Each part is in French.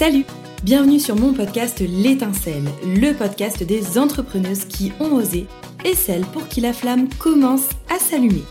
Salut Bienvenue sur mon podcast L'étincelle, le podcast des entrepreneuses qui ont osé et celles pour qui la flamme commence à s'allumer.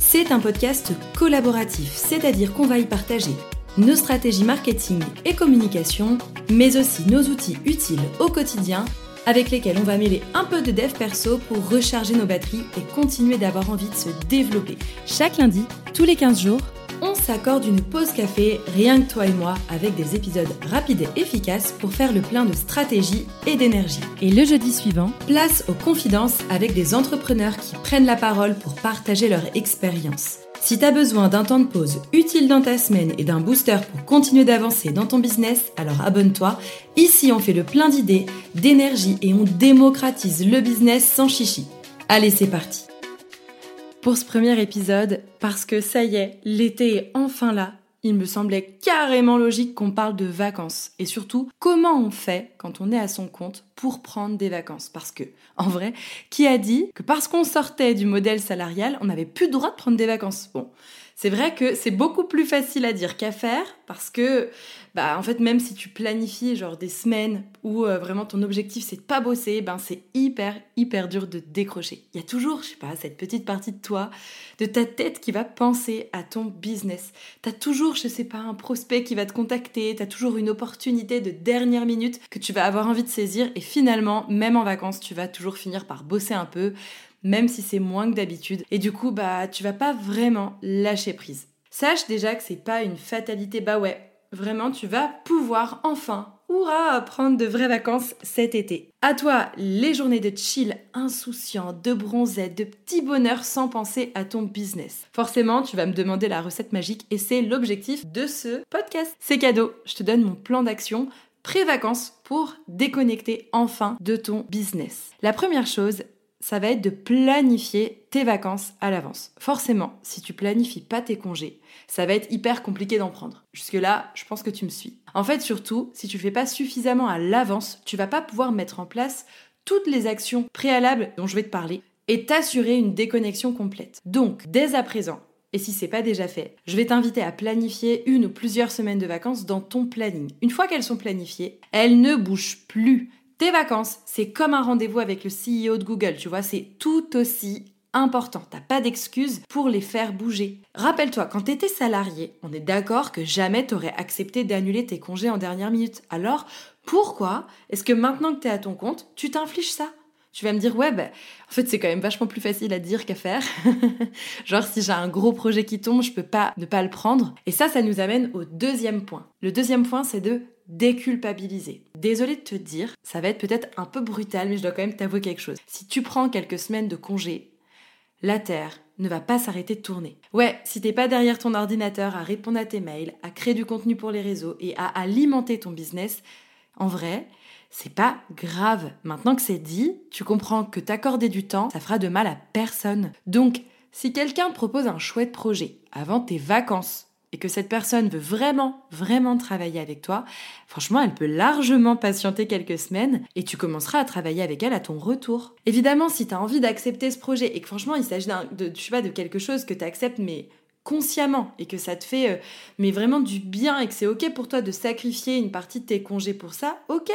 C'est un podcast collaboratif, c'est-à-dire qu'on va y partager nos stratégies marketing et communication, mais aussi nos outils utiles au quotidien avec lesquels on va mêler un peu de dev perso pour recharger nos batteries et continuer d'avoir envie de se développer. Chaque lundi, tous les 15 jours, on s'accorde une pause café, rien que toi et moi, avec des épisodes rapides et efficaces pour faire le plein de stratégie et d'énergie. Et le jeudi suivant, place aux confidences avec des entrepreneurs qui prennent la parole pour partager leur expérience. Si t'as besoin d'un temps de pause utile dans ta semaine et d'un booster pour continuer d'avancer dans ton business, alors abonne-toi. Ici, on fait le plein d'idées, d'énergie et on démocratise le business sans chichi. Allez, c'est parti pour ce premier épisode parce que ça y est, l'été est enfin là. Il me semblait carrément logique qu'on parle de vacances et surtout comment on fait quand on est à son compte pour prendre des vacances? Parce que, en vrai, qui a dit que parce qu'on sortait du modèle salarial, on n'avait plus le droit de prendre des vacances? Bon, c'est vrai que c'est beaucoup plus facile à dire qu'à faire parce que, bah, en fait, même si tu planifies genre des semaines où euh, vraiment ton objectif c'est de pas bosser, ben c'est hyper, hyper dur de décrocher. Il y a toujours, je sais pas, cette petite partie de toi, de ta tête qui va penser à ton business. T'as toujours, je sais pas, un prospect qui va te contacter, t'as toujours une opportunité de dernière minute que tu vas avoir envie de saisir et finalement, même en vacances, tu vas toujours finir par bosser un peu même si c'est moins que d'habitude. Et du coup, bah, tu vas pas vraiment lâcher prise. Sache déjà que c'est pas une fatalité, bah ouais, vraiment, tu vas pouvoir enfin, hurrah, prendre de vraies vacances cet été. À toi, les journées de chill, insouciant, de bronzette, de petit bonheur sans penser à ton business. Forcément, tu vas me demander la recette magique et c'est l'objectif de ce podcast. C'est cadeau, je te donne mon plan d'action pré-vacances pour déconnecter enfin de ton business. La première chose, ça va être de planifier tes vacances à l'avance. Forcément, si tu planifies pas tes congés, ça va être hyper compliqué d'en prendre. Jusque-là, je pense que tu me suis. En fait, surtout, si tu fais pas suffisamment à l'avance, tu vas pas pouvoir mettre en place toutes les actions préalables dont je vais te parler et t'assurer une déconnexion complète. Donc, dès à présent, et si c'est pas déjà fait, je vais t'inviter à planifier une ou plusieurs semaines de vacances dans ton planning. Une fois qu'elles sont planifiées, elles ne bougent plus. Tes vacances, c'est comme un rendez-vous avec le CEO de Google, tu vois, c'est tout aussi important. T'as pas d'excuse pour les faire bouger. Rappelle-toi, quand t'étais salarié, on est d'accord que jamais t'aurais accepté d'annuler tes congés en dernière minute. Alors, pourquoi est-ce que maintenant que t'es à ton compte, tu t'infliges ça? Tu vas me dire, ouais, bah, en fait, c'est quand même vachement plus facile à dire qu'à faire. Genre, si j'ai un gros projet qui tombe, je peux pas ne pas le prendre. Et ça, ça nous amène au deuxième point. Le deuxième point, c'est de déculpabiliser. Désolée de te dire, ça va être peut-être un peu brutal, mais je dois quand même t'avouer quelque chose. Si tu prends quelques semaines de congé, la Terre ne va pas s'arrêter de tourner. Ouais, si t'es pas derrière ton ordinateur à répondre à tes mails, à créer du contenu pour les réseaux et à alimenter ton business, en vrai, c'est pas grave. Maintenant que c'est dit, tu comprends que t'accorder du temps, ça fera de mal à personne. Donc, si quelqu'un propose un chouette projet avant tes vacances, et que cette personne veut vraiment, vraiment travailler avec toi, franchement, elle peut largement patienter quelques semaines et tu commenceras à travailler avec elle à ton retour. Évidemment, si tu as envie d'accepter ce projet et que franchement, il s'agit de, de quelque chose que tu acceptes, mais consciemment et que ça te fait euh, mais vraiment du bien et que c'est ok pour toi de sacrifier une partie de tes congés pour ça, ok.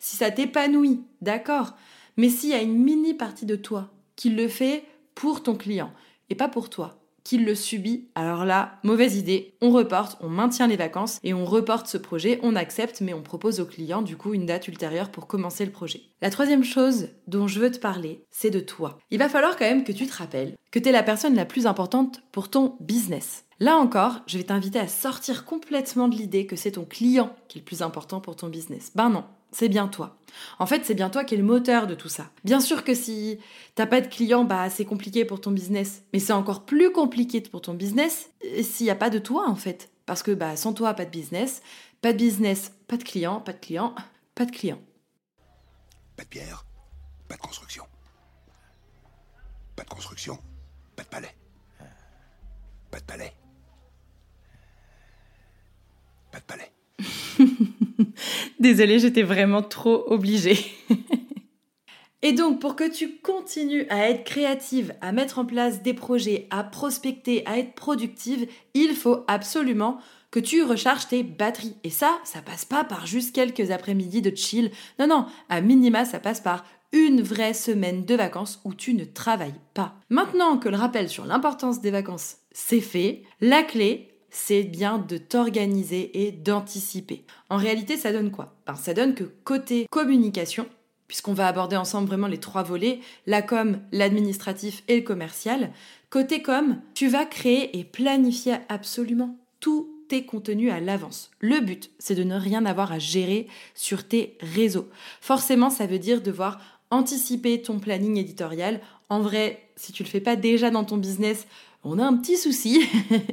Si ça t'épanouit, d'accord. Mais s'il y a une mini partie de toi qui le fait pour ton client et pas pour toi, qu'il le subit, alors là, mauvaise idée, on reporte, on maintient les vacances et on reporte ce projet, on accepte, mais on propose au client du coup une date ultérieure pour commencer le projet. La troisième chose dont je veux te parler, c'est de toi. Il va falloir quand même que tu te rappelles que tu es la personne la plus importante pour ton business. Là encore, je vais t'inviter à sortir complètement de l'idée que c'est ton client qui est le plus important pour ton business. Ben non, c'est bien toi. En fait, c'est bien toi qui es le moteur de tout ça. Bien sûr que si t'as pas de clients, bah c'est compliqué pour ton business. Mais c'est encore plus compliqué pour ton business euh, s'il n'y a pas de toi en fait. Parce que bah sans toi, pas de business. Pas de business, pas de clients. Pas de clients, pas de clients. Pas de pierre, pas de construction. Pas de construction, pas de palais. Pas de palais. Pas de palais. Désolée, j'étais vraiment trop obligée. Et donc, pour que tu continues à être créative, à mettre en place des projets, à prospecter, à être productive, il faut absolument que tu recharges tes batteries. Et ça, ça passe pas par juste quelques après-midi de chill. Non, non, à minima, ça passe par une vraie semaine de vacances où tu ne travailles pas. Maintenant que le rappel sur l'importance des vacances c'est fait, la clé, c'est bien de t'organiser et d'anticiper. En réalité, ça donne quoi? Ben, Ça donne que côté communication, puisqu'on va aborder ensemble vraiment les trois volets, la com, l'administratif et le commercial, côté com, tu vas créer et planifier absolument tout tes contenus à l'avance. Le but, c'est de ne rien avoir à gérer sur tes réseaux. Forcément, ça veut dire devoir anticiper ton planning éditorial. En vrai, si tu le fais pas déjà dans ton business, on a un petit souci.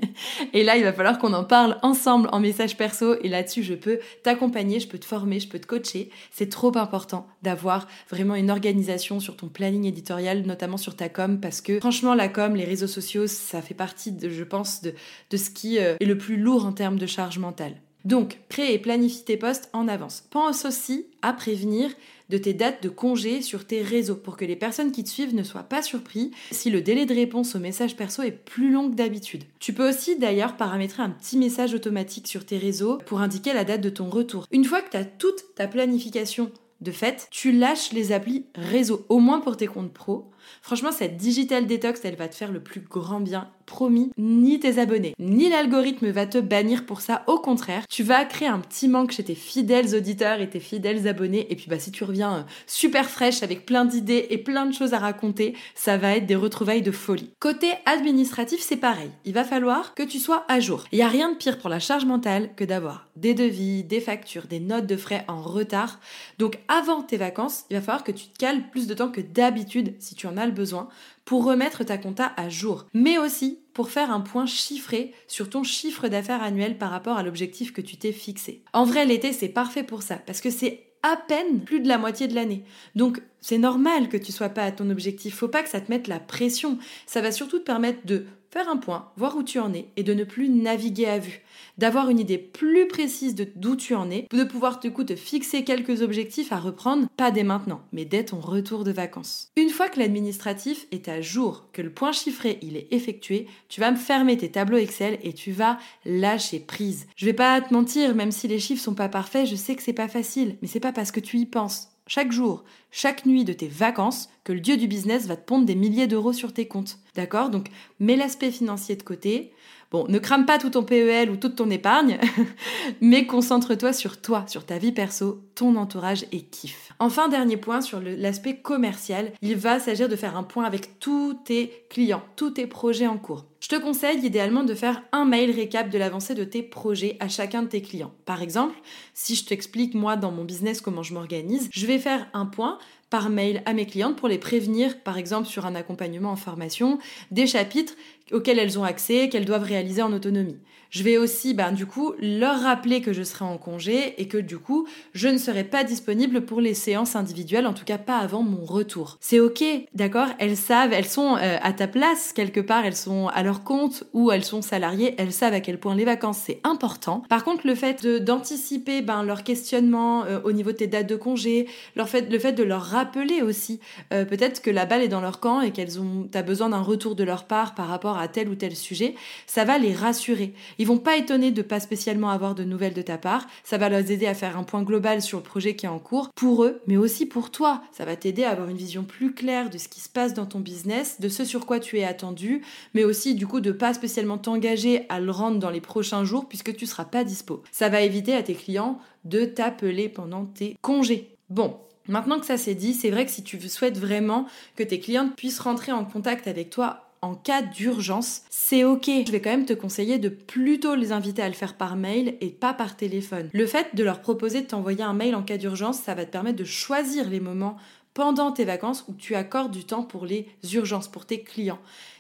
et là, il va falloir qu'on en parle ensemble en message perso. Et là-dessus, je peux t'accompagner, je peux te former, je peux te coacher. C'est trop important d'avoir vraiment une organisation sur ton planning éditorial, notamment sur ta com, parce que franchement, la com, les réseaux sociaux, ça fait partie, je pense, de, de ce qui euh, est le plus lourd en termes de charge mentale. Donc, crée et planifie tes posts en avance. Pense aussi à prévenir de tes dates de congé sur tes réseaux pour que les personnes qui te suivent ne soient pas surpris si le délai de réponse au message perso est plus long que d'habitude. Tu peux aussi d'ailleurs paramétrer un petit message automatique sur tes réseaux pour indiquer la date de ton retour. Une fois que tu as toute ta planification de fait, tu lâches les applis réseau, au moins pour tes comptes pro. Franchement, cette digital detox, elle va te faire le plus grand bien, promis. Ni tes abonnés, ni l'algorithme va te bannir pour ça. Au contraire, tu vas créer un petit manque chez tes fidèles auditeurs et tes fidèles abonnés. Et puis, bah, si tu reviens euh, super fraîche avec plein d'idées et plein de choses à raconter, ça va être des retrouvailles de folie. Côté administratif, c'est pareil. Il va falloir que tu sois à jour. Il n'y a rien de pire pour la charge mentale que d'avoir des devis, des factures, des notes de frais en retard. Donc, avant tes vacances, il va falloir que tu te cales plus de temps que d'habitude si tu en as le besoin pour remettre ta compta à jour, mais aussi pour faire un point chiffré sur ton chiffre d'affaires annuel par rapport à l'objectif que tu t'es fixé. En vrai, l'été, c'est parfait pour ça parce que c'est à peine plus de la moitié de l'année. Donc, c'est normal que tu sois pas à ton objectif. Faut pas que ça te mette la pression. Ça va surtout te permettre de faire un point, voir où tu en es et de ne plus naviguer à vue. D'avoir une idée plus précise de d'où tu en es, de pouvoir du coup te fixer quelques objectifs à reprendre, pas dès maintenant, mais dès ton retour de vacances. Une fois que l'administratif est à jour, que le point chiffré il est effectué, tu vas me fermer tes tableaux Excel et tu vas lâcher prise. Je vais pas te mentir, même si les chiffres sont pas parfaits, je sais que c'est pas facile, mais c'est pas parce que tu y penses chaque jour, chaque nuit de tes vacances, le dieu du business va te pondre des milliers d'euros sur tes comptes. D'accord? Donc, mets l'aspect financier de côté. Bon, ne crame pas tout ton PEL ou toute ton épargne, mais concentre-toi sur toi, sur ta vie perso, ton entourage et kiff. Enfin, dernier point sur l'aspect commercial, il va s'agir de faire un point avec tous tes clients, tous tes projets en cours. Je te conseille idéalement de faire un mail récap de l'avancée de tes projets à chacun de tes clients. Par exemple, si je t'explique moi dans mon business comment je m'organise, je vais faire un point par mail à mes clientes pour les prévenir, par exemple sur un accompagnement en formation, des chapitres auxquels elles ont accès, qu'elles doivent réaliser en autonomie. Je vais aussi, ben, du coup, leur rappeler que je serai en congé et que du coup, je ne serai pas disponible pour les séances individuelles, en tout cas pas avant mon retour. C'est ok, d'accord? Elles savent, elles sont euh, à ta place quelque part, elles sont à leur compte ou elles sont salariées, elles savent à quel point les vacances c'est important. Par contre, le fait d'anticiper ben, leur questionnement euh, au niveau de tes dates de congé, leur fait, le fait de leur rappeler aussi, euh, peut-être que la balle est dans leur camp et qu'elles ont, t'as besoin d'un retour de leur part par rapport à tel ou tel sujet, ça va les rassurer. Ils vont pas étonner de pas spécialement avoir de nouvelles de ta part. Ça va leur aider à faire un point global sur le projet qui est en cours pour eux, mais aussi pour toi. Ça va t'aider à avoir une vision plus claire de ce qui se passe dans ton business, de ce sur quoi tu es attendu, mais aussi du coup de pas spécialement t'engager à le rendre dans les prochains jours puisque tu seras pas dispo. Ça va éviter à tes clients de t'appeler pendant tes congés. Bon, Maintenant que ça c'est dit, c'est vrai que si tu souhaites vraiment que tes clientes puissent rentrer en contact avec toi en cas d'urgence, c'est ok. Je vais quand même te conseiller de plutôt les inviter à le faire par mail et pas par téléphone. Le fait de leur proposer de t'envoyer un mail en cas d'urgence, ça va te permettre de choisir les moments pendant tes vacances où tu accordes du temps pour les urgences, pour tes clients.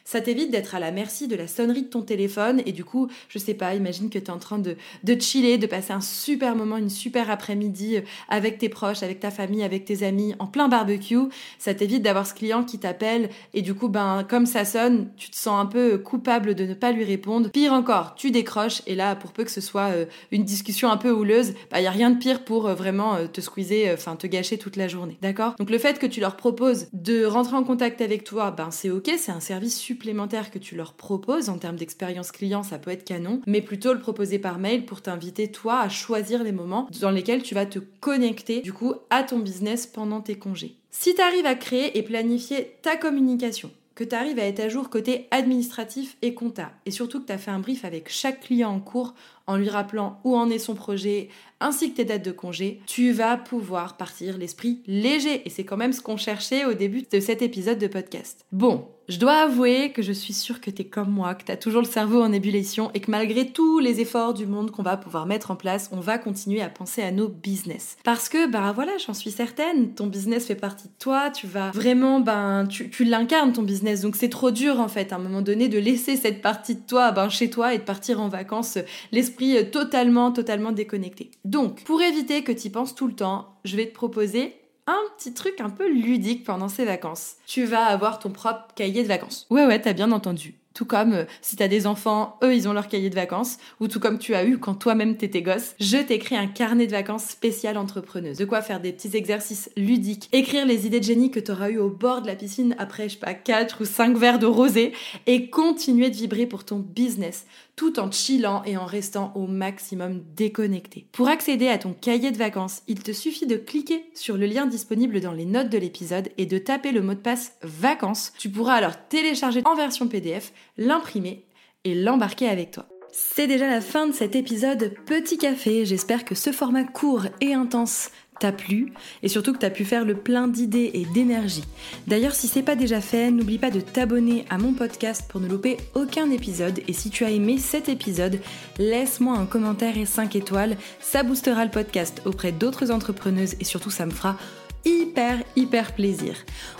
Ça t'évite d'être à la merci de la sonnerie de ton téléphone et du coup, je sais pas, imagine que tu es en train de, de chiller, de passer un super moment, une super après-midi euh, avec tes proches, avec ta famille, avec tes amis, en plein barbecue. Ça t'évite d'avoir ce client qui t'appelle et du coup, ben, comme ça sonne, tu te sens un peu coupable de ne pas lui répondre. Pire encore, tu décroches et là, pour peu que ce soit euh, une discussion un peu houleuse, il bah, y a rien de pire pour euh, vraiment te squeezer, enfin te gâcher toute la journée. D'accord? Donc le fait que tu leur proposes de rentrer en contact avec toi, ben c'est ok, c'est un service super que tu leur proposes en termes d'expérience client, ça peut être canon, mais plutôt le proposer par mail pour t'inviter toi à choisir les moments dans lesquels tu vas te connecter du coup à ton business pendant tes congés. Si tu arrives à créer et planifier ta communication, que tu arrives à être à jour côté administratif et compta, et surtout que tu as fait un brief avec chaque client en cours en lui rappelant où en est son projet, ainsi que tes dates de congé, tu vas pouvoir partir l'esprit léger. Et c'est quand même ce qu'on cherchait au début de cet épisode de podcast. Bon, je dois avouer que je suis sûre que t'es comme moi, que t'as toujours le cerveau en ébullition et que malgré tous les efforts du monde qu'on va pouvoir mettre en place, on va continuer à penser à nos business. Parce que, bah voilà, j'en suis certaine, ton business fait partie de toi, tu vas vraiment, ben, tu, tu l'incarnes ton business, donc c'est trop dur en fait, à un moment donné, de laisser cette partie de toi, ben, chez toi et de partir en vacances, l'esprit totalement, totalement déconnecté. Donc, pour éviter que tu penses tout le temps, je vais te proposer un petit truc un peu ludique pendant ces vacances. Tu vas avoir ton propre cahier de vacances. Ouais, ouais, t'as bien entendu. Tout comme euh, si t'as des enfants, eux ils ont leur cahier de vacances, ou tout comme tu as eu quand toi-même t'étais gosse, je t'écris un carnet de vacances spécial entrepreneuse. De quoi faire des petits exercices ludiques, écrire les idées de génie que t'auras eu au bord de la piscine après, je sais pas, 4 ou 5 verres de rosé, et continuer de vibrer pour ton business, tout en chillant et en restant au maximum déconnecté. Pour accéder à ton cahier de vacances, il te suffit de cliquer sur le lien disponible dans les notes de l'épisode et de taper le mot de passe vacances. Tu pourras alors télécharger en version PDF, l'imprimer et l'embarquer avec toi. C'est déjà la fin de cet épisode Petit Café. J'espère que ce format court et intense t'a plu et surtout que t'as pu faire le plein d'idées et d'énergie. D'ailleurs, si c'est pas déjà fait, n'oublie pas de t'abonner à mon podcast pour ne louper aucun épisode. Et si tu as aimé cet épisode, laisse-moi un commentaire et 5 étoiles. Ça boostera le podcast auprès d'autres entrepreneuses et surtout ça me fera hyper hyper plaisir.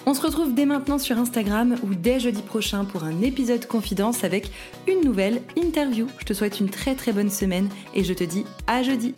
On se retrouve dès maintenant sur Instagram ou dès jeudi prochain pour un épisode confidence avec une nouvelle interview. Je te souhaite une très très bonne semaine et je te dis à jeudi.